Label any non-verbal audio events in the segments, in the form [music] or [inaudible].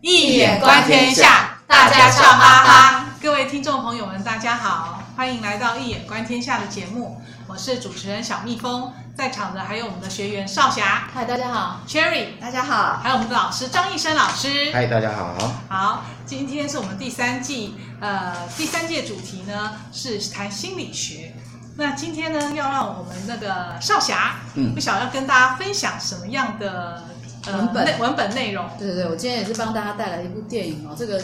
易眼观天下，大家笑哈哈。各位听众朋友们，大家好，欢迎来到一眼观天下的节目。我是主持人小蜜蜂，在场的还有我们的学员少霞，嗨，大家好；Cherry，大家好；还有我们的老师张艺生老师，嗨，大家好。好，今天是我们第三季，呃，第三届主题呢是谈心理学。那今天呢，要让我们那个少侠，嗯，不晓得要跟大家分享什么样的文本、呃、文本内容？对对对，我今天也是帮大家带来一部电影哦，这个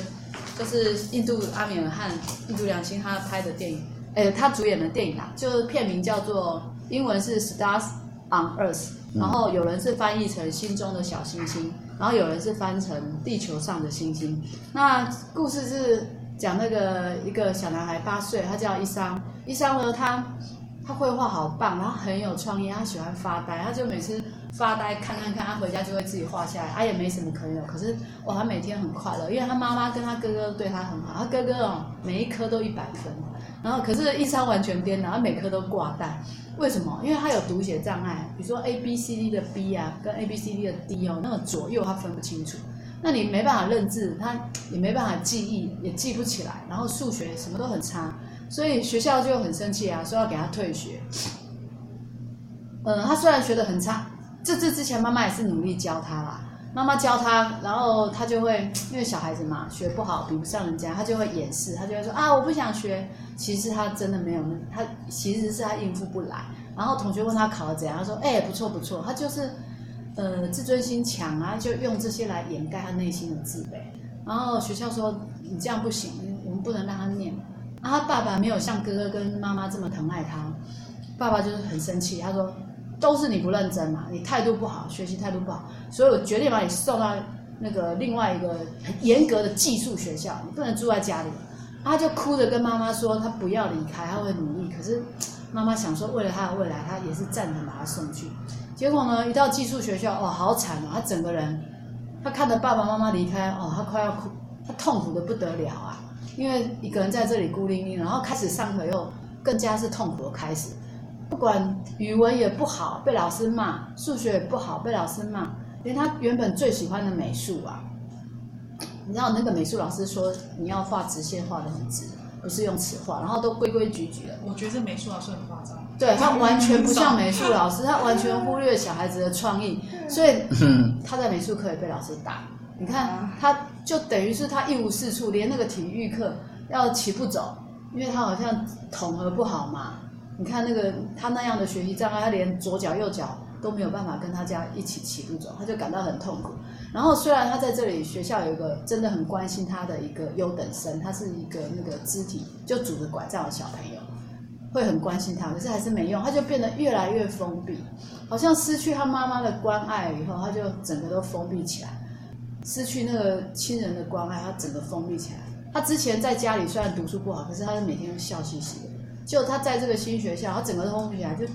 就是印度阿米尔汗、印度良心他拍的电影。诶，他主演的电影啊，就是片名叫做英文是《Stars on Earth》，然后有人是翻译成“心中的小星星”，然后有人是翻成“地球上的星星”。那故事是讲那个一个小男孩八岁，他叫伊桑。伊桑呢，他他绘画好棒，然后很有创意，他喜欢发呆，他就每次发呆看看看，他回家就会自己画下来。他也没什么朋友，可是哇，他每天很快乐，因为他妈妈跟他哥哥对他很好，他哥哥哦，每一科都一百分。然后，可是伊桑完全颠倒，他每科都挂带。为什么？因为他有读写障碍，比如说 A B C D 的 B 啊，跟 A B C D 的 D 哦，那个左右他分不清楚。那你没办法认字，他也没办法记忆，也记不起来。然后数学什么都很差，所以学校就很生气啊，说要给他退学。嗯，他虽然学得很差，这这之前妈妈也是努力教他啦。妈妈教他，然后他就会，因为小孩子嘛，学不好，比不上人家，他就会掩饰，他就会说啊，我不想学。其实他真的没有那，他其实是他应付不来。然后同学问他考得怎样，他说，哎，不错不错。他就是，呃，自尊心强啊，就用这些来掩盖他内心的自卑。然后学校说，你这样不行，我们不能让他念。啊，他爸爸没有像哥哥跟妈妈这么疼爱他，爸爸就是很生气，他说。都是你不认真嘛，你态度不好，学习态度不好，所以我决定把你送到那个另外一个很严格的寄宿学校，你不能住在家里。他就哭着跟妈妈说，他不要离开，他会努力。可是妈妈想说，为了他的未来，他也是赞成把他送去。结果呢，一到寄宿学校，哦，好惨啊，他整个人，他看着爸爸妈妈离开，哦，他快要哭，他痛苦得不得了啊，因为一个人在这里孤零零，然后开始上课又更加是痛苦的开始。不管语文也不好，被老师骂；数学也不好，被老师骂。连他原本最喜欢的美术啊，你知道那个美术老师说，你要画直线画的很直，不是用尺画，然后都规规矩矩的。我觉得这美术老师很夸张。对，他完全不像美术老师，他完全忽略小孩子的创意，所以他在美术课也被老师打。你看，他就等于是他一无是处，连那个体育课要齐步走，因为他好像统合不好嘛。你看那个他那样的学习障碍，他连左脚右脚都没有办法跟他家一起起步走，他就感到很痛苦。然后虽然他在这里学校有一个真的很关心他的一个优等生，他是一个那个肢体就拄着拐杖的小朋友，会很关心他，可是还是没用，他就变得越来越封闭，好像失去他妈妈的关爱以后，他就整个都封闭起来，失去那个亲人的关爱，他整个封闭起来。他之前在家里虽然读书不好，可是他是每天都笑嘻嘻的。就他在这个新学校，他整个都封闭起来，就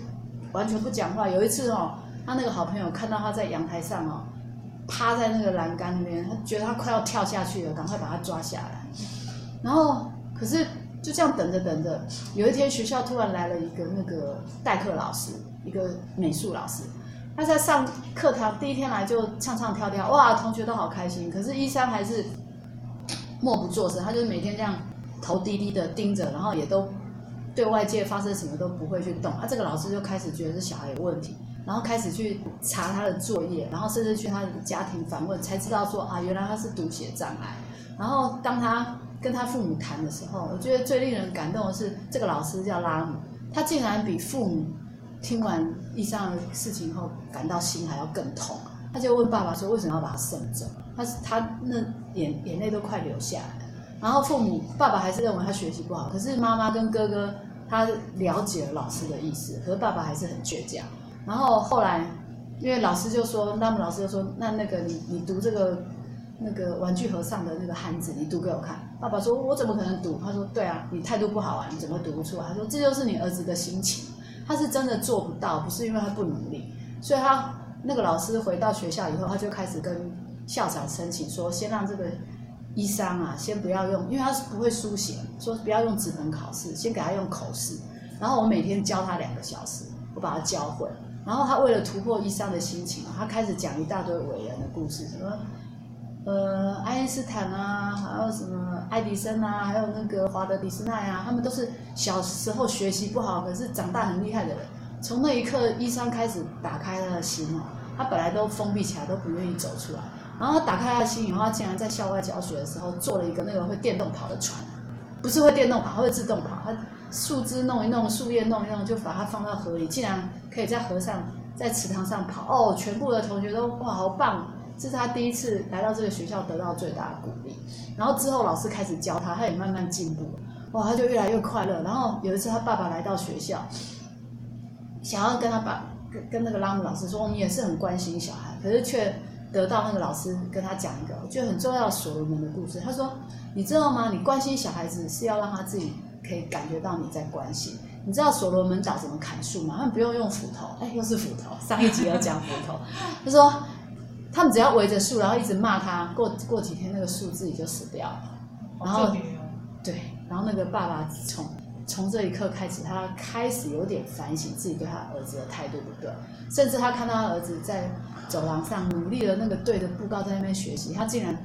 完全不讲话。有一次哦，他那个好朋友看到他在阳台上哦，趴在那个栏杆那边，他觉得他快要跳下去了，赶快把他抓下来。然后，可是就这样等着等着，有一天学校突然来了一个那个代课老师，一个美术老师，他在上课堂第一天来就唱唱跳跳，哇，同学都好开心。可是伊桑还是默不作声，他就是每天这样头低低的盯着，然后也都。对外界发生什么都不会去动，啊、这个老师就开始觉得是小孩有问题，然后开始去查他的作业，然后甚至去他的家庭访问，才知道说啊，原来他是读写障碍。然后当他跟他父母谈的时候，我觉得最令人感动的是这个老师叫拉姆，他竟然比父母听完以上的事情后感到心还要更痛。他就问爸爸说，为什么要把他送走？他他那眼眼泪都快流下来。然后父母爸爸还是认为他学习不好，可是妈妈跟哥哥。他了解了老师的意思，可是爸爸还是很倔强。然后后来，因为老师就说，那么老师就说，那那个你你读这个那个玩具盒上的那个汉字，你读给我看。爸爸说，我怎么可能读？他说，对啊，你态度不好啊，你怎么读不出来？他说，这就是你儿子的心情，他是真的做不到，不是因为他不努力。所以他那个老师回到学校以后，他就开始跟校长申请说，先让这个。医生啊，先不要用，因为他是不会书写，说不要用纸本考试，先给他用口试。然后我每天教他两个小时，我把他教会。然后他为了突破医生的心情，他开始讲一大堆伟人的故事，什么呃，爱因斯坦啊，还有什么爱迪生啊，还有那个华德迪士尼啊，他们都是小时候学习不好，可是长大很厉害的人。从那一刻，医生开始打开他的心哦，他本来都封闭起来，都不愿意走出来。然后他打开他的心以后，他竟然在校外教学的时候做了一个那个会电动跑的船，不是会电动跑，会自动跑。他树枝弄一弄，树叶弄一弄，就把它放到河里，竟然可以在河上、在池塘上跑。哦，全部的同学都哇，好棒！这是他第一次来到这个学校得到最大的鼓励。然后之后老师开始教他，他也慢慢进步。哇，他就越来越快乐。然后有一次他爸爸来到学校，想要跟他爸跟跟那个拉姆老师说，你也是很关心小孩，可是却得到那个老师跟他讲一个我觉得很重要的所罗门的故事。他说，你知道吗？你关心小孩子是要让他自己可以感觉到你在关心。你知道所罗门找怎么砍树吗？他们不用用斧头，哎，又是斧头。上一集要讲斧头，[laughs] 他说。他们只要围着树，然后一直骂他，过过几天那个树自己就死掉了。然后，对，然后那个爸爸从从这一刻开始，他开始有点反省自己对他儿子的态度不对，甚至他看到他儿子在走廊上努力的那个对着布告在那边学习，他竟然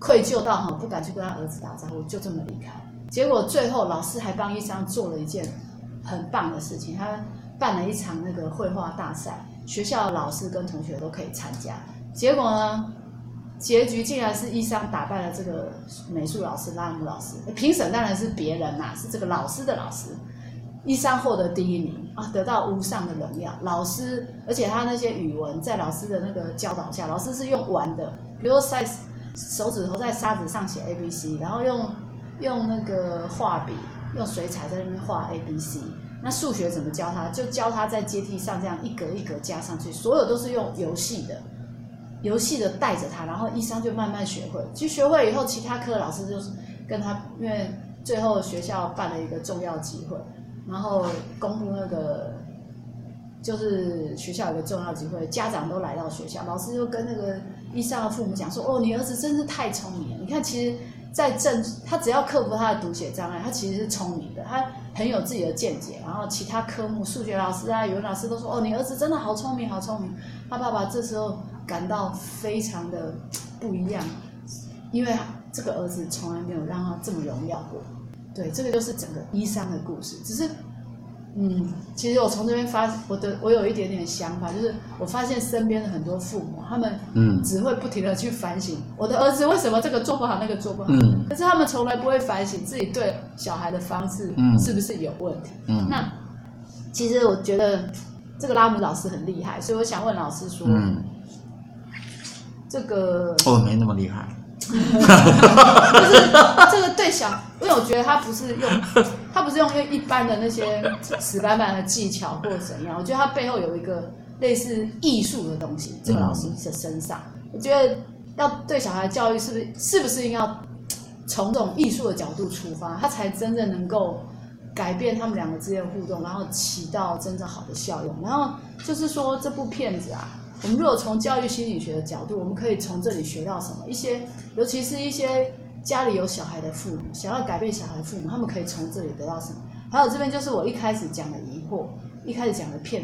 愧疚到哈不敢去跟他儿子打招呼，就这么离开。结果最后老师还帮伊桑做了一件很棒的事情，他办了一场那个绘画大赛，学校老师跟同学都可以参加。结果呢？结局竟然是伊桑打败了这个美术老师拉姆老师。评审当然是别人呐、是这个老师的老师。伊桑获得第一名啊，得到无上的荣耀。老师，而且他那些语文在老师的那个教导下，老师是用玩的，比如说在手指头在沙子上写 A B C，然后用用那个画笔用水彩在那边画 A B C。那数学怎么教他？就教他在阶梯上这样一格一格加上去，所有都是用游戏的。游戏的带着他，然后医生就慢慢学会。其实学会以后，其他科老师就是跟他，因为最后学校办了一个重要集会，然后公布那个就是学校有个重要集会，家长都来到学校，老师就跟那个医生的父母讲说：“哦，你儿子真是太聪明了！你看，其实，在政他只要克服他的读写障碍，他其实是聪明的，他很有自己的见解。然后其他科目，数学老师啊、语文老师都说：哦，你儿子真的好聪明，好聪明。他爸爸这时候。感到非常的不一样，因为这个儿子从来没有让他这么荣耀过。对，这个就是整个伊桑的故事。只是，嗯，其实我从这边发，我的我有一点点想法，就是我发现身边的很多父母，他们嗯，只会不停的去反省我的儿子为什么这个做不好，那个做不好。嗯。可是他们从来不会反省自己对小孩的方式是不是有问题。嗯。那其实我觉得这个拉姆老师很厉害，所以我想问老师说。嗯。这个哦，没那么厉害，就是这个对小，因为我觉得他不是用，他不是用一般的那些死板板的技巧或者怎样，我觉得他背后有一个类似艺术的东西，这个老师的身上，我觉得要对小孩教育是不是是不是应该要从这种艺术的角度出发，他才真正能够改变他们两个之间的互动，然后起到真正好的效用。然后就是说这部片子啊。我们如果从教育心理学的角度，我们可以从这里学到什么？一些，尤其是一些家里有小孩的父母，想要改变小孩的父母，他们可以从这里得到什么？还有这边就是我一开始讲的疑惑，一开始讲的片，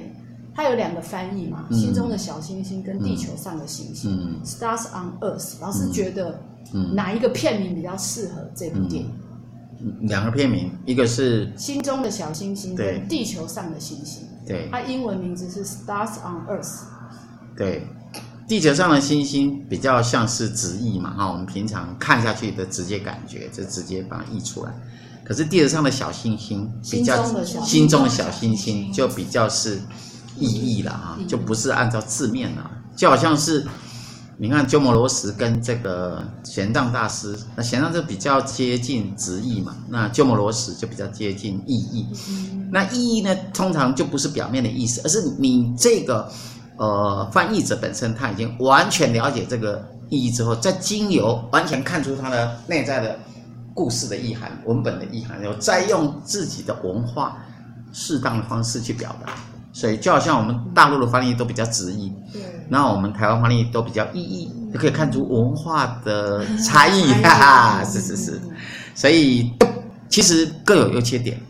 它有两个翻译嘛，嗯、心中的小星星跟地球上的星星、嗯、，Stars on Earth。老师觉得哪一个片名比较适合这部电影？嗯、两个片名，一个是心中的小星星跟地球上的星星。对，它英文名字是 Stars on Earth。对，地球上的星星比较像是直译嘛，哈，我们平常看下去的直接感觉就直接把它译出来。可是地球上的小星星比较心中的小星星就比较是意译了哈，就不是按照字面了，就好像是你看鸠摩罗什跟这个玄奘大师，那玄奘就比较接近直译嘛，那鸠摩罗什就比较接近意译。那意译呢，通常就不是表面的意思，而是你这个。呃，翻译者本身他已经完全了解这个意义之后，再经由完全看出它的内在的故事的意涵、文本的意涵，然后再用自己的文化适当的方式去表达。所以就好像我们大陆的翻译都比较直译，对，那我们台湾翻译都比较意译，就可以看出文化的差异哈哈，是是是，所以其实各有优缺点，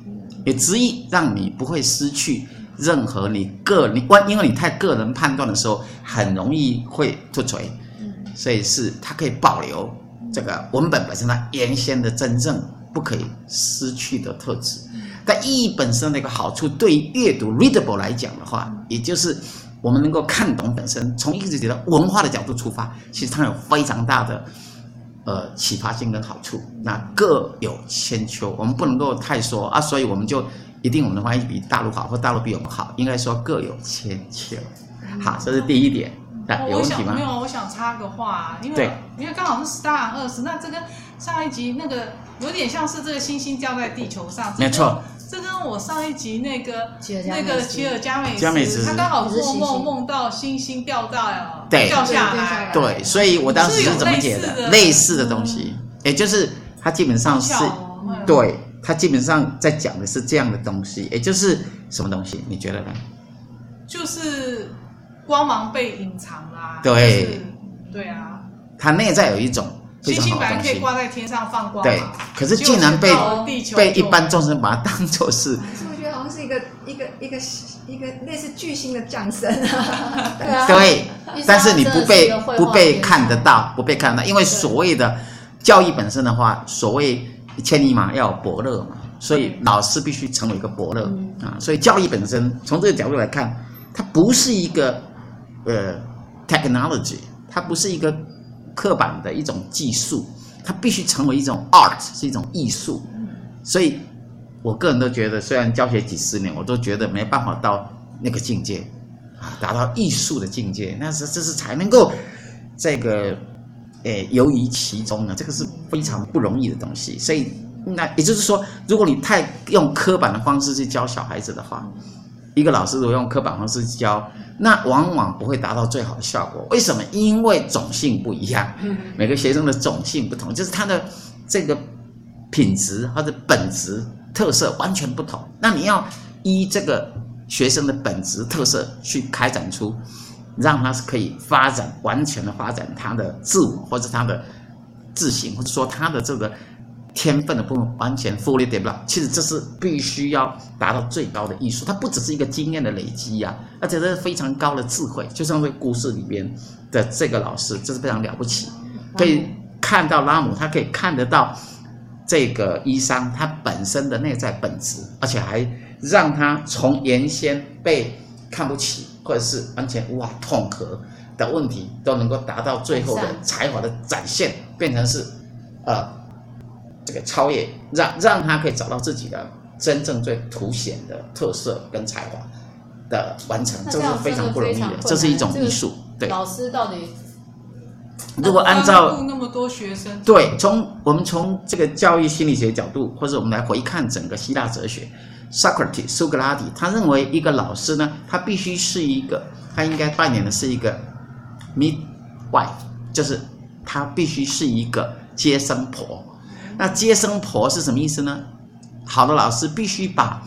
也直译让你不会失去。任何你个你关，因为你太个人判断的时候，很容易会突锤。所以是它可以保留这个文本本身它原先的真正不可以失去的特质。但意义本身的一个好处，对于阅读 readable 来讲的话，也就是我们能够看懂本身，从一个自己的文化的角度出发，其实它有非常大的呃启发性跟好处。那各有千秋，我们不能够太说啊，所以我们就一定我们的翻译比大陆好，或大陆比我们好，应该说各有千秋。好，这是第一点。哦、有问题吗？没有，我想插个话，因为因为刚好是 Star 二十那这跟上一集那个有点像是这个星星掉在地球上，没错。这跟我上一集那个那个吉尔加美斯，他刚好做梦梦到星星掉到掉下来，对，所以我当时是怎么解的？类似的东西，也就是他基本上是，对，他基本上在讲的是这样的东西，也就是什么东西？你觉得呢？就是光芒被隐藏啦。对，对啊，它内在有一种。星星本来可以挂在天上放光，对，可是竟然被被一般众生把它当作是。[laughs] 可是我觉得好像是一个一个一个一个类似巨星的降生啊。[laughs] 对啊。对，但是你不被不被看得到，不被看得到，因为所谓的教育本身的话，所谓千里马要有伯乐嘛，所以老师必须成为一个伯乐啊。所以教育本身从这个角度来看，它不是一个呃 technology，它不是一个。刻板的一种技术，它必须成为一种 art，是一种艺术。所以，我个人都觉得，虽然教学几十年，我都觉得没办法到那个境界啊，达到艺术的境界。那是这是才能够这个诶游于其中呢，这个是非常不容易的东西。所以，那也就是说，如果你太用刻板的方式去教小孩子的话，一个老师如果用刻板方式教，那往往不会达到最好的效果。为什么？因为种性不一样，每个学生的种性不同，就是他的这个品质或者本质特色完全不同。那你要依这个学生的本质特色去开展出，让他是可以发展完全的发展他的自我，或者他的自省，或者说他的这个。天分的部分完全 fully develop，其实这是必须要达到最高的艺术，它不只是一个经验的累积呀、啊，而且这是非常高的智慧。就像这个故事里边的这个老师，这是非常了不起，可以看到拉姆，他可以看得到这个医生他本身的内在本质，而且还让他从原先被看不起或者是完全无法统合的问题，都能够达到最后的才华的展现，变成是呃。这个超越，让让他可以找到自己的真正最凸显的特色跟才华的完成，这，是非常不容易的，这是一种艺术。对，老师到底如果按照那么多学生，对，从我们从这个教育心理学角度，或者我们来回看整个希腊哲学，Socrates 苏格拉底，他认为一个老师呢，他必须是一个，他应该扮演的是一个 midwife，就是他必须是一个接生婆。那接生婆是什么意思呢？好的老师必须把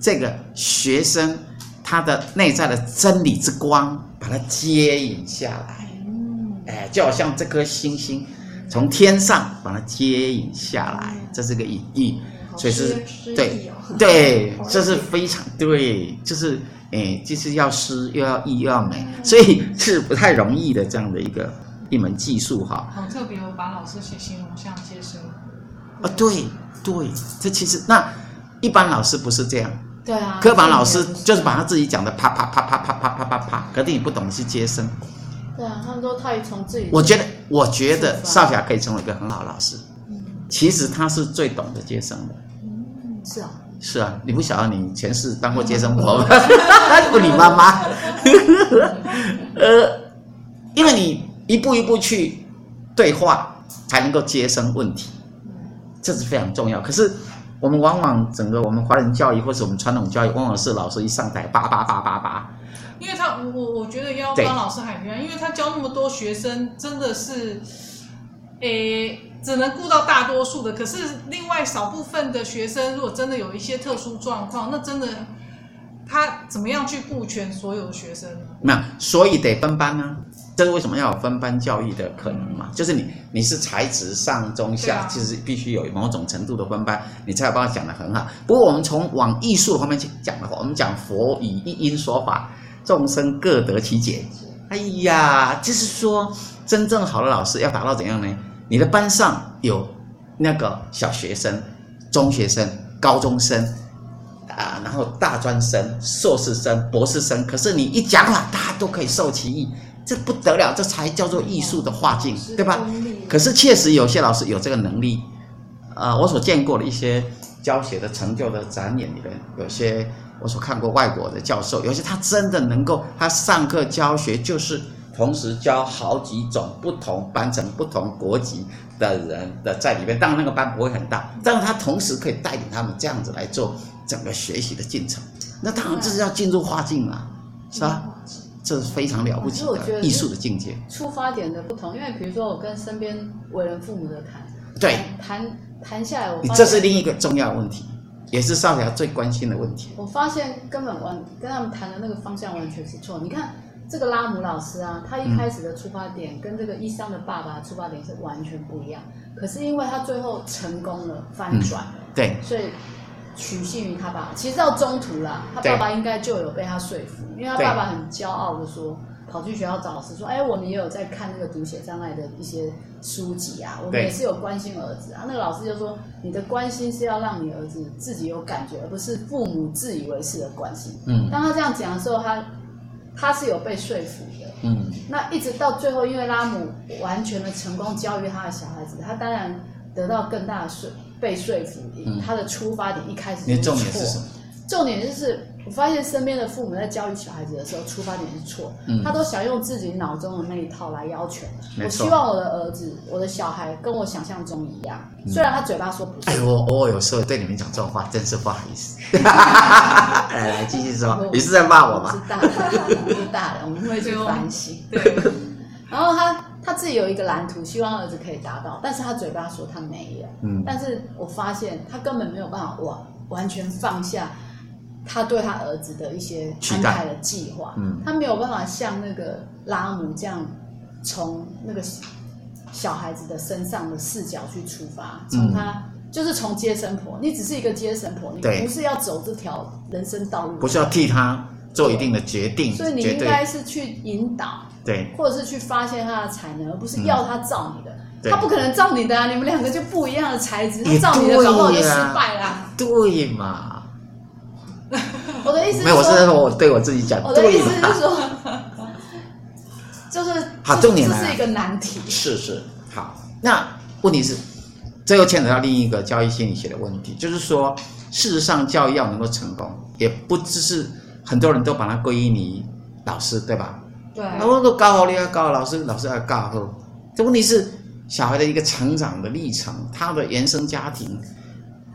这个学生他的内在的真理之光，把它接引下来。哎，就好像这颗星星从天上把它接引下来，这是个隐喻，所以是对对，[laughs] 这是非常对，就是哎，就是要诗又要意又要美，所以是不太容易的这样的一个一门技术哈。好特别，我把老师写形容像接生。啊，对对，这其实那一般老师不是这样，对啊，科班老师就是把他自己讲的啪啪啪啪啪啪啪啪啪，可是你不懂是接生。对啊，他们说他也从自己。我觉得，我觉得少侠可以成为一个很好的老师。嗯，其实他是最懂得接生的。嗯，是啊。是啊，你不晓得你前世当过接生婆吗？[laughs] 不你妈妈。[laughs] 呃，因为你一步一步去对话，才能够接生问题。这是非常重要，可是我们往往整个我们华人教育或者我们传统教育，往往是老师一上台叭叭叭叭叭。因为他我我觉得要帮老师喊冤，因为他教那么多学生，真的是，诶，只能顾到大多数的。可是另外少部分的学生，如果真的有一些特殊状况，那真的他怎么样去顾全所有的学生呢？没有，所以得分班呢、啊。这是为什么要有分班教育的可能嘛？就是你你是材质上中下，其实必须有某种程度的分班，你才有办法讲得很好。不过我们从往艺术方面去讲的话，我们讲佛以一因说法，众生各得其解。哎呀，就是说真正好的老师要达到怎样呢？你的班上有那个小学生、中学生、高中生啊，然后大专生、硕士生、博士生，可是你一讲了，大家都可以受其益，这不得了，这才叫做艺术的化境，对吧？可是确实有些老师有这个能力，啊，我所见过的一些教学的成就的展演里面，有些我所看过外国的教授，有些他真的能够，他上课教学就是同时教好几种不同班层、不同国籍的人的在里面，当然那个班不会很大，但是他同时可以带领他们这样子来做整个学习的进程，那当然这是要进入化境了，是吧？这是非常了不起的艺术的境界。出发点的不同，因为比如说我跟身边为人父母的谈，对，谈谈下来这是另一个重要问题，也是少侠最关心的问题。我发现根本完跟他们谈的那个方向完全是错。你看这个拉姆老师啊，他一开始的出发点跟这个伊桑的爸爸的出发点是完全不一样，可是因为他最后成功了翻转了，嗯，对，所以。取信于他爸爸，其实到中途啦，他爸爸应该就有被他说服，因为他爸爸很骄傲的说，跑去学校找老师说，哎，我们也有在看那个读写障碍的一些书籍啊，我们也是有关心儿子啊。那个老师就说，你的关心是要让你儿子自己有感觉，而不是父母自以为是的关心。嗯，当他这样讲的时候，他他是有被说服的。嗯，那一直到最后，因为拉姆完全的成功教育他的小孩子，他当然得到更大的说。被说服，他的出发点一开始就错。重点是什么？重点就是，我发现身边的父母在教育小孩子的时候，出发点是错。嗯，他都想用自己脑中的那一套来要求。我希望我的儿子、我的小孩跟我想象中一样。虽然他嘴巴说不是。哎，我我有时候对你们讲这种话，真是不好意思。[laughs] 来来，继续说，你是在骂我吗？是大人，是大人，我们会去反省。对。[laughs] 然后他。他自己有一个蓝图，希望儿子可以达到，但是他嘴巴说他没有。嗯，但是我发现他根本没有办法完完全放下他对他儿子的一些安排的计划。嗯，他没有办法像那个拉姆这样从那个小孩子的身上的视角去出发，从他、嗯、就是从接生婆，你只是一个接生婆，你不是要走这条人生道路，不是要替他做一定的决定，所以你应该是去引导。对，或者是去发现他的才能，而不是要他照你的。嗯、他不可能照你的啊！你们两个就不一样的材质，他照你的，搞不好就失败啦。对嘛？我的意思是，没有，我是在说我对我自己讲。我的意思是说，[laughs] 就是好，重点来了，这是一个难题。是是，好。那问题是，这又牵扯到另一个教育心理学的问题，就是说，事实上，教育要能够成功，也不只是很多人都把它归因于老师，对吧？对，那我都高好你要高老师，老师要高好。这问题是小孩的一个成长的历程，他的原生家庭，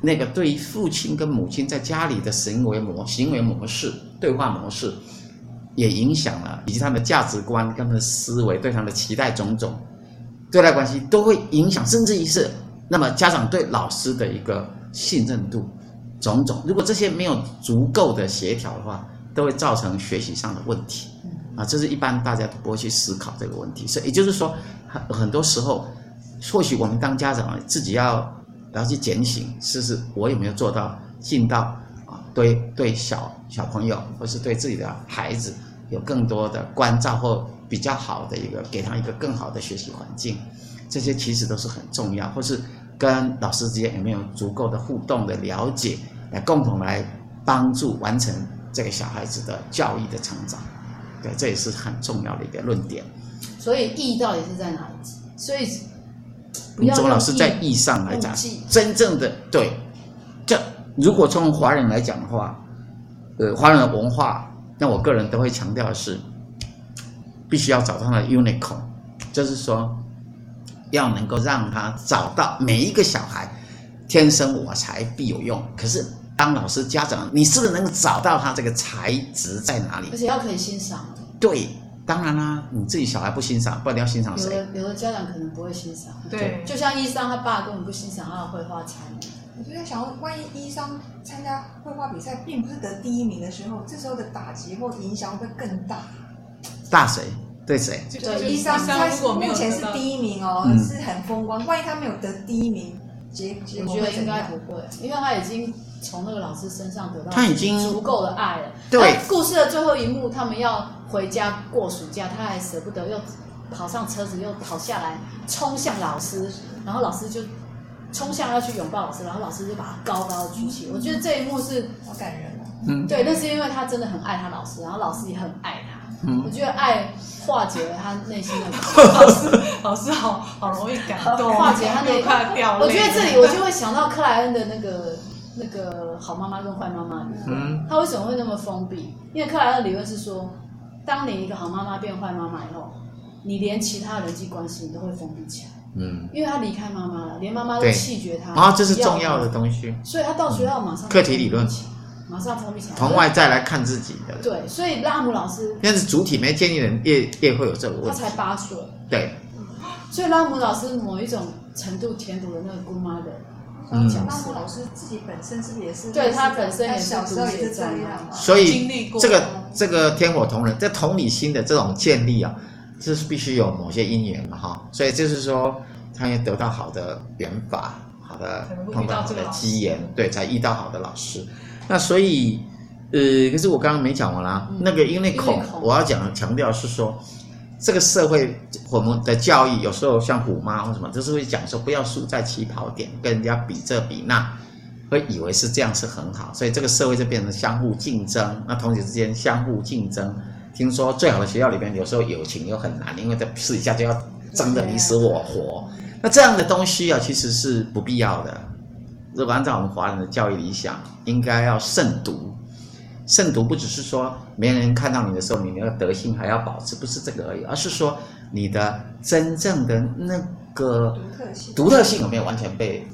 那个对于父亲跟母亲在家里的行为模行为模式、对话模式，也影响了，以及他们的价值观跟他的思维，对他的期待种种，对待关系都会影响，甚至于是那么家长对老师的一个信任度，种种，如果这些没有足够的协调的话，都会造成学习上的问题。啊，这是一般大家都不会去思考这个问题，所以也就是说，很很多时候，或许我们当家长自己要然后去检醒，试试我有没有做到尽到啊，对对小小朋友或是对自己的孩子有更多的关照或比较好的一个给他一个更好的学习环境，这些其实都是很重要，或是跟老师之间有没有足够的互动的了解，来共同来帮助完成这个小孩子的教育的成长。对，这也是很重要的一个论点。所以意义到底是在哪里？所以，你怎么老师在义上来讲，真正的对，这如果从华人来讲的话，呃，华人的文化，那我个人都会强调的是，必须要找到他的 unicorn，就是说，要能够让他找到每一个小孩，天生我材必有用。可是。当老师、家长，你是不是能够找到他这个才值在哪里？而且要可以欣赏。对，当然啦，你自己小孩不欣赏，不然你要欣赏谁？有的有的家长可能不会欣赏。对，就像伊桑他爸根本不欣赏他的绘画才能。我就在想，万一伊桑参加绘画比赛并不是得第一名的时候，这时候的打击或影响会更大。大谁？对谁？对伊桑，他目前是第一名哦，嗯、是很风光。万一他没有得第一名，结结果我觉得应该不会，因为他已经。从那个老师身上得到他已经足够的爱了。对，故事的最后一幕，他们要回家过暑假，他还舍不得，又跑上车子，又跑下来，冲向老师，然后老师就冲向要去拥抱老师，然后老师就把他高高举起。我觉得这一幕是好感人哦。嗯，对，那是因为他真的很爱他老师，然后老师也很爱他。嗯，我觉得爱化解了他内心的 [laughs] 老师，老师好好容易感动，化解他那块快掉泪。我觉得这里我就会想到克莱恩的那个那个好妈妈跟坏妈妈。嗯，他为什么会那么封闭？因为克莱恩的理论是说，当你一个好妈妈变坏妈妈以后，你连其他人际关系你都会封闭起来。嗯，因为他离开妈妈了，连妈妈都弃绝他。啊，这是重要的东西。所以他到学校马上课题理论。马上封闭起来，从外在来看自己的。对，所以拉姆老师，但是主体没建立人也也会有这个问题。他才八岁。对。所以拉姆老师某一种程度填补了那个姑妈的。嗯。拉姆老师自己本身是不是也是？对他本身也是小时候也是这样。所以这个这个天火同人，这同理心的这种建立啊，这是必须有某些因缘嘛哈。所以就是说，他也得到好的缘法，好的碰到好的机缘，对，才遇到好的老师。那所以，呃，可是我刚刚没讲完啦。嗯、那个因为恐，我要讲强调是说，这个社会我们的教育有时候像虎妈或什么，就是会讲说不要输在起跑点，跟人家比这比那，会以为是这样是很好，所以这个社会就变成相互竞争。那同学之间相互竞争，听说最好的学校里边有时候友情又很难，因为在试一下就要争得你死我活。那这样的东西啊，其实是不必要的。如果按照我们华人的教育理想，应该要慎独。慎独不只是说没人看到你的时候，你那个德性还要保持，不是这个而已，而是说你的真正的那个独特性，独特性有没有完全被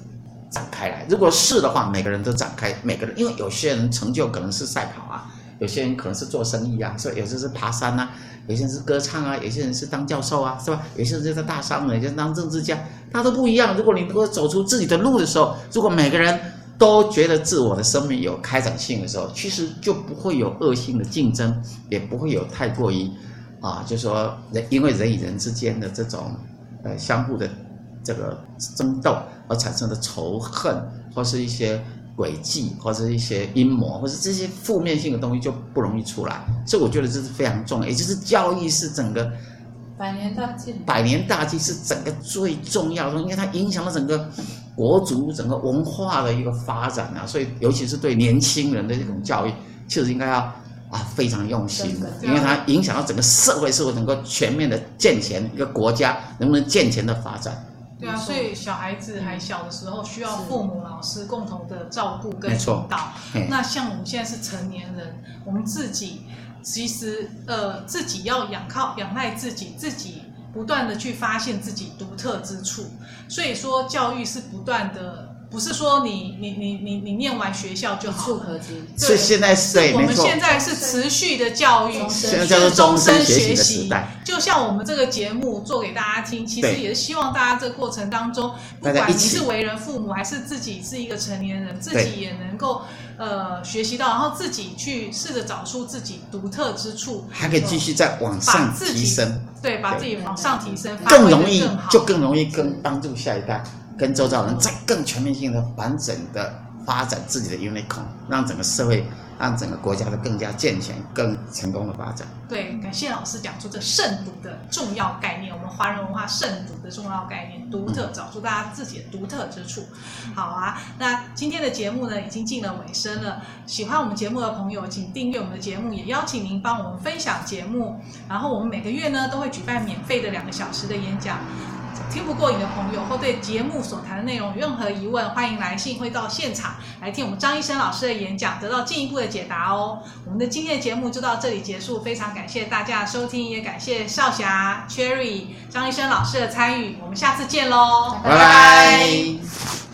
展开来？如果是的话，每个人都展开，每个人，因为有些人成就可能是赛跑啊，有些人可能是做生意啊，所以有些是爬山啊。有些人是歌唱啊，有些人是当教授啊，是吧？有些人就在大商人，有些人当政治家，他都不一样。如果你能够走出自己的路的时候，如果每个人都觉得自我的生命有开展性的时候，其实就不会有恶性的竞争，也不会有太过于啊，就说人因为人与人之间的这种呃相互的这个争斗而产生的仇恨，或是一些。诡计或者一些阴谋，或者这些负面性的东西就不容易出来，所以我觉得这是非常重要。也就是教育是整个百年大计，百年大计是整个最重要的，因为它影响了整个国族、整个文化的一个发展啊。所以，尤其是对年轻人的这种教育，确实应该要啊非常用心的，因为它影响到整个社会是否能够全面的健全，一个国家能不能健全的发展。对啊，所以小孩子还小的时候，需要父母、老师共同的照顾跟引导。那像我们现在是成年人，我们自己其实呃自己要养靠仰赖自己，自己不断的去发现自己独特之处。所以说，教育是不断的。不是说你你你你你念完学校就好，是现在是我们现在是持续的教育，现在叫做终身学习的时代。就像我们这个节目做给大家听，其实也是希望大家这个过程当中，不管你是为人父母还是自己是一个成年人，自己也能够呃学习到，然后自己去试着找出自己独特之处，还可以继续再往上提升，对，把自己往上提升，更容易就更容易更帮助下一代。跟周遭人再更全面性的完整的发展自己的 unicorn，让整个社会，让整个国家的更加健全、更成功的发展。对，感谢老师讲出这慎独的重要概念，我们华人文化慎独的重要概念，独特，找出大家自己的独特之处。好啊，那今天的节目呢，已经进了尾声了。喜欢我们节目的朋友，请订阅我们的节目，也邀请您帮我们分享节目。然后我们每个月呢，都会举办免费的两个小时的演讲。听不过瘾的朋友，或对节目所谈的内容有任何疑问，欢迎来信，会到现场来听我们张医生老师的演讲，得到进一步的解答哦。我们的今天的节目就到这里结束，非常感谢大家的收听，也感谢少霞、Cherry、张医生老师的参与，我们下次见喽，拜拜。